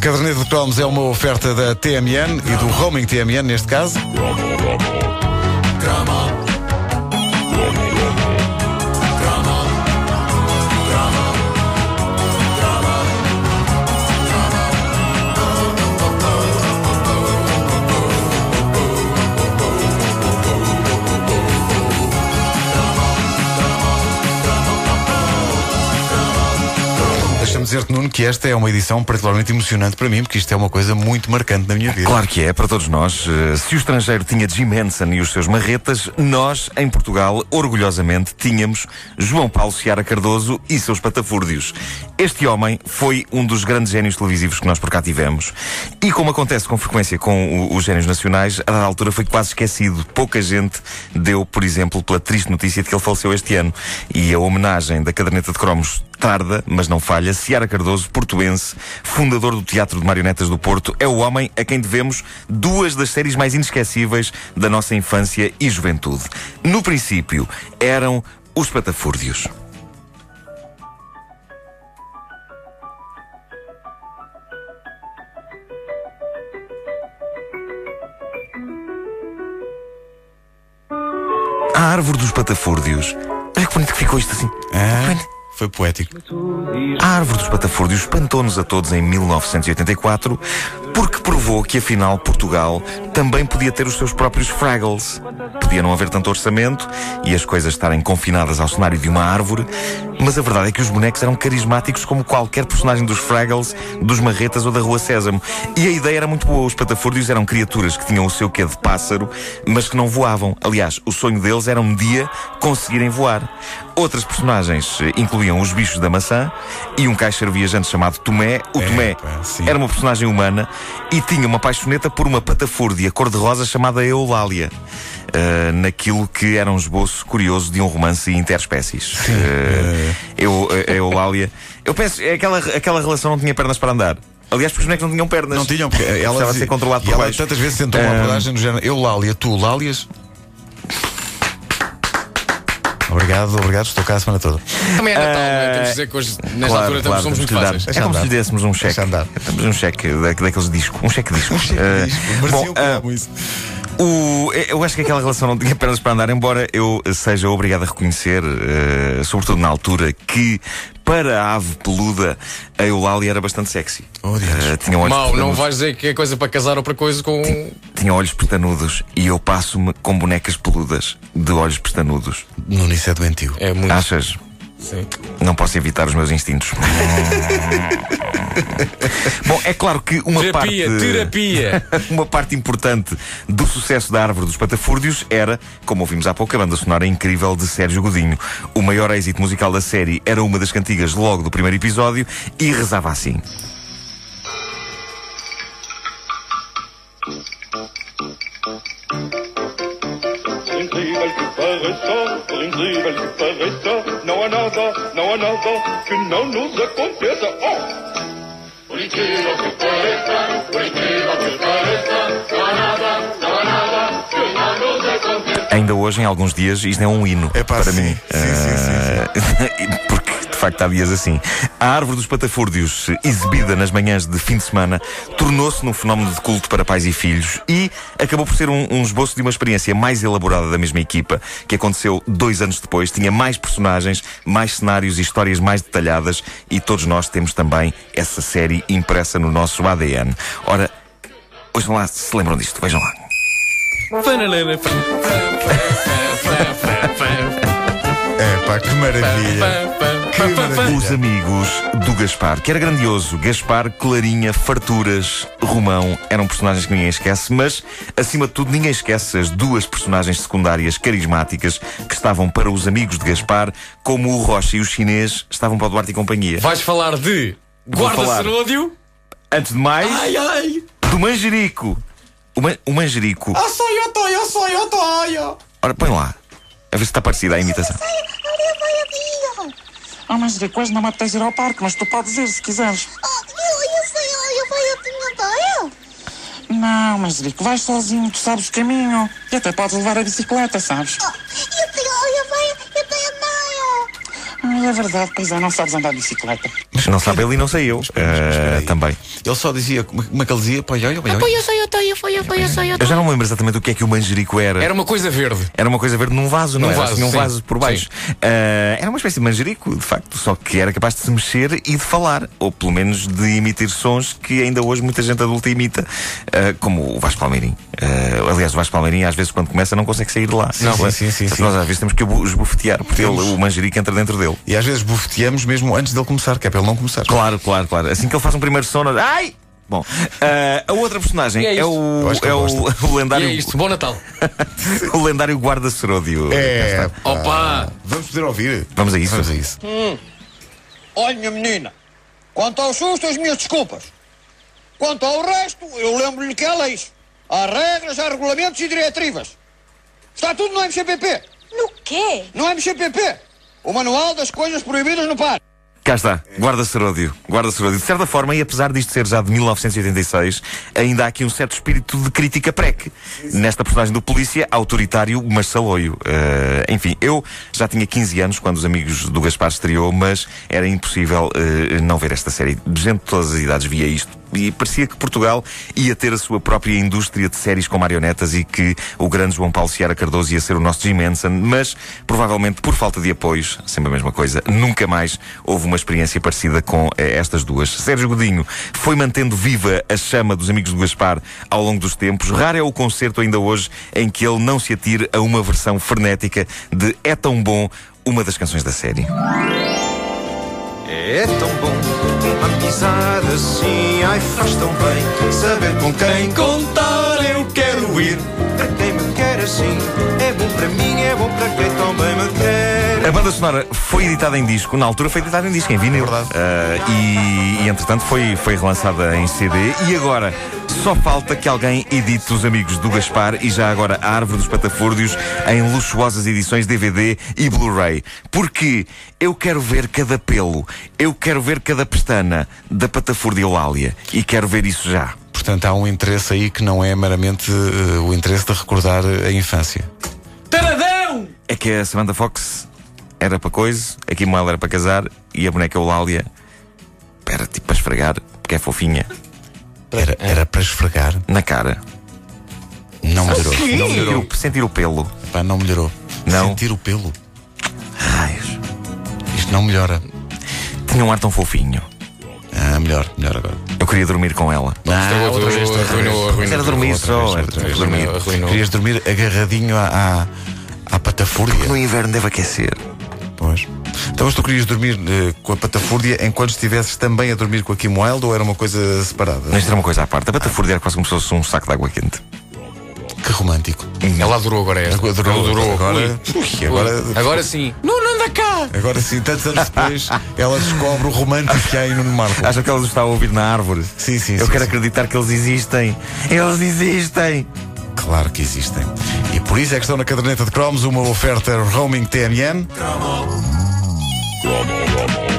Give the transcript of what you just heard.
Caderneta de cromos é uma oferta da TMN e do roaming TMN neste caso. Dizer-te, Nuno, que esta é uma edição particularmente emocionante para mim, porque isto é uma coisa muito marcante na minha vida. Claro que é, para todos nós. Eh, Se o estrangeiro tinha Jim Henson e os seus marretas, nós, em Portugal, orgulhosamente, tínhamos João Paulo Seara Cardoso e seus patafúrdios. Este homem foi um dos grandes génios televisivos que nós por cá tivemos. E como acontece com frequência com os génios nacionais, a dada altura foi quase esquecido. Pouca gente deu, por exemplo, pela triste notícia de que ele faleceu este ano. E a homenagem da caderneta de cromos tarda, mas não falha. Ciara Cardoso, portuense, fundador do Teatro de Marionetas do Porto, é o homem a quem devemos duas das séries mais inesquecíveis da nossa infância e juventude. No princípio, eram os Patafúrdios. A árvore dos Patafúrdios. Olha que bonito que ficou isto assim. Ah, foi poético. A árvore dos Patafúrdios espantou-nos a todos em 1984 porque provou que afinal Portugal também podia ter os seus próprios Fraggles. Podia não haver tanto orçamento e as coisas estarem confinadas ao cenário de uma árvore, mas a verdade é que os bonecos eram carismáticos como qualquer personagem dos Fraggles, dos Marretas ou da Rua Sésamo. E a ideia era muito boa. Os Patafúrdios eram criaturas que tinham o seu quê de pássaro, mas que não voavam. Aliás, o sonho deles era um dia conseguirem voar. Outras personagens incluíam os bichos da maçã e um caixeiro viajante chamado Tomé. O É, Tomé sim. era uma personagem humana e tinha uma paixoneta por uma patafúrdia cor-de-rosa chamada Eulália. eh, naquilo que era um esboço curioso de um romance interespécies. Eh, eu, a Eulália. Eu penso, é aquela, aquela relação não tinha pernas para andar. Aliás, porque os bonecos não tinham pernas. Não tinham, porque ela Precisava ser controlado por ela baixo. tantas vezes tentou uma abordagem no género eu Lália, tu Lálias. Obrigado, obrigado, estou cá a semana toda. Também é Natal, não é? Temos de dizer que hoje, nesta Claro, altura, claro, somos temos muito fáceis. Deixa É como se lhe dessemos um cheque. Deixa andar. Temos um cheque da, daqueles discos. Um cheque disco. Eh, bom, ah, isso. O, eu acho que aquela relação não tinha pernas para andar, embora eu seja obrigado a reconhecer, eh, sobretudo na altura, que para a ave peluda a Eulália era bastante sexy. Oh, Deus. Eh, tinha olhos Mau, não vais dizer que é coisa para casar ou para coisa com. Tinha olhos pestanudos e eu passo-me com bonecas peludas de olhos pestanudos. Nuno, isso é doentio. É muito. Achas? Sim. Não posso evitar os meus instintos. Bom, é claro que uma Terapia, parte. terapia. Uma parte importante do sucesso da Árvore dos Patafúrdios era, como ouvimos há pouco, a banda sonora incrível de Sérgio Godinho. O maior êxito musical da série era uma das cantigas logo do primeiro episódio e rezava assim. Incrível que pareça, por incrível que pareça, não há nada, não há nada que não nos aconteça. Oh! Que pareça, que pareça, não há nada, não há nada que aconteça. Ainda hoje, em alguns dias, isto é um hino Epá, para sim. mim. Sim, sim, sim, Eh, Porque, facto, há dias assim. A Árvore dos Patafúrdios, exibida nas manhãs de fim de semana, tornou-se num fenómeno de culto para pais e filhos e acabou por ser um, um esboço de uma experiência mais elaborada da mesma equipa, que aconteceu dois anos depois. Tinha mais personagens, mais cenários e histórias mais detalhadas e todos nós temos também essa série impressa no nosso ADN. Ora, vejam lá se lembram disto, vejam lá. É pá, que maravilha. Os amigos do Gaspar, que era grandioso. Gaspar, Clarinha, Farturas, Romão eram personagens que ninguém esquece, mas, acima de tudo, ninguém esquece as duas personagens secundárias carismáticas que estavam para os amigos de Gaspar, como o Rocha e o chinês estavam para o Duarte e companhia. Vais falar de guarda-seródio? Antes de mais, Ai, ai! do Manjerico. O, man, o Manjerico. Eu sou eu, eu sou eu, tô. Ora, põe lá. A ver se está parecida a imitação. Ah, mas depois não me apetece ir ao parque, mas tu podes ir se quiseres. Não, mas Rico, vais sozinho, tu sabes o caminho. E até podes levar a bicicleta, sabes? Ah, é verdade, pois é, não sabes andar de bicicleta. Não sabe ele e não sei eu. Espera, espera, espera aí. também. Ele só dizia, como é que ele dizia? Olha, olha, olha. Eu já não me lembro exatamente o que é que o manjerico era. Era uma coisa verde. Era uma coisa verde num vaso, não Num era? vaso, Tinha um sim. vaso por baixo. Ah, era uma espécie de manjerico, de facto, só que era capaz de se mexer e de falar, ou pelo menos de emitir sons que ainda hoje muita gente adulta imita, ah, como o Vasco Palmeirim. Ah, aliás, o Vasco Palmeirim, às vezes, quando começa, não consegue sair de lá. Não, sim, sim, sim, sim. Nós às vezes temos que o esbofetear, porque ele, o manjerico entra dentro dele. E às vezes bufeteamos mesmo antes dele começar, que é para ele não começar. Claro, claro, claro. Assim que ele faz um primeiro som, nós- ai! Bom, ah, a outra personagem E é é, o, é o, o E lendário, é isto. Bom Natal. o lendário guarda-seródio. É. Opa! Vamos poder ouvir? Vamos a isso. Vamos a isso. Olha, minha menina, quanto ao susto, as minhas desculpas. Quanto ao resto, eu lembro-lhe que há leis. Há regras, há regulamentos e diretivas. Está tudo no MCPP. No quê? No MCPP. O Manual das Coisas Proibidas no Par. Cá está, guarda-seródio. Guarda-seródio. De certa forma, e apesar disto ser já de 1986, ainda há aqui um certo espírito de crítica prec. Nesta personagem do polícia, autoritário, mas saloio. Eh, enfim, eu já tinha 15 anos quando os amigos do Gaspar estreou, mas era impossível eh, não ver esta série. Gente de todas as idades via isto. E parecia que Portugal ia ter a sua própria indústria de séries com marionetas e que o grande João Paulo Ciara Cardoso ia ser o nosso Jim Henson, mas provavelmente por falta de apoios, sempre a mesma coisa, nunca mais houve uma experiência parecida com eh, estas duas. Sérgio Godinho foi mantendo viva a chama dos amigos do Gaspar ao longo dos tempos. Raro é o concerto ainda hoje em que ele não se atire a uma versão frenética de É Tão Bom, uma das canções da série. É tão bom, amizade assim, ai faz tão bem saber com quem contar eu quero ir. Para quem me quer assim, é bom para mim, é bom para quem também me quer. A banda sonora foi editada em disco, na altura foi editada em disco, em vinil. Verdade. Ah, e, e, entretanto foi, foi relançada em CD. E agora só falta que alguém edite os amigos do Gaspar e já agora a Árvore dos Patafúrdios em luxuosas edições DVD e Blu-ray. Porque eu quero ver cada pelo, eu quero ver cada pestana da Patafúrdia Eulália. E quero ver isso já. Portanto, há um interesse aí que não é meramente eh, o interesse de recordar a infância. Taradão! É que a Samantha Fox era para coisa, a Kim Wilde era para casar e a boneca Eulália era tipo para esfregar, porque é fofinha, Era, era para esfregar. na cara. Não melhorou. Não Sentir melhorou. o, sentir o pelo. Pá, não melhorou. Não. Sentir o pelo. Raios. Isto não melhora. Tinha um ar tão fofinho. Ah, melhor, melhor agora. Eu queria dormir com ela. Ah, outra vez, vez. Arruinou, arruinou. Era dormir Outra só, vez, era outra vez. dormir. Arruinou. Querias dormir agarradinho à, à, à patafúrdia. No inverno deve aquecer. Pois. Então, mas tu querias dormir eh, com a patafúrdia enquanto estivesses também a dormir com a Kim Wilde ou era uma coisa separada? Mas isto era uma coisa à parte. A batafúrdia era quase como se fosse um saco de água quente. Que romântico. Ela adorou agora esta. Agora durou, Ela adorou. agora, Ui. Ui, agora, Ui. Agora sim. Não, não anda cá! agora sim, tantos anos depois, ela descobre o romântico que há aí no Marco. Acham que ela está a ouvir na árvore? Sim, sim, Eu sim, quero sim. acreditar que eles existem. Eles existem. Claro que existem. E por isso é que estão na caderneta de cromos uma oferta roaming TMN. Come on, come on.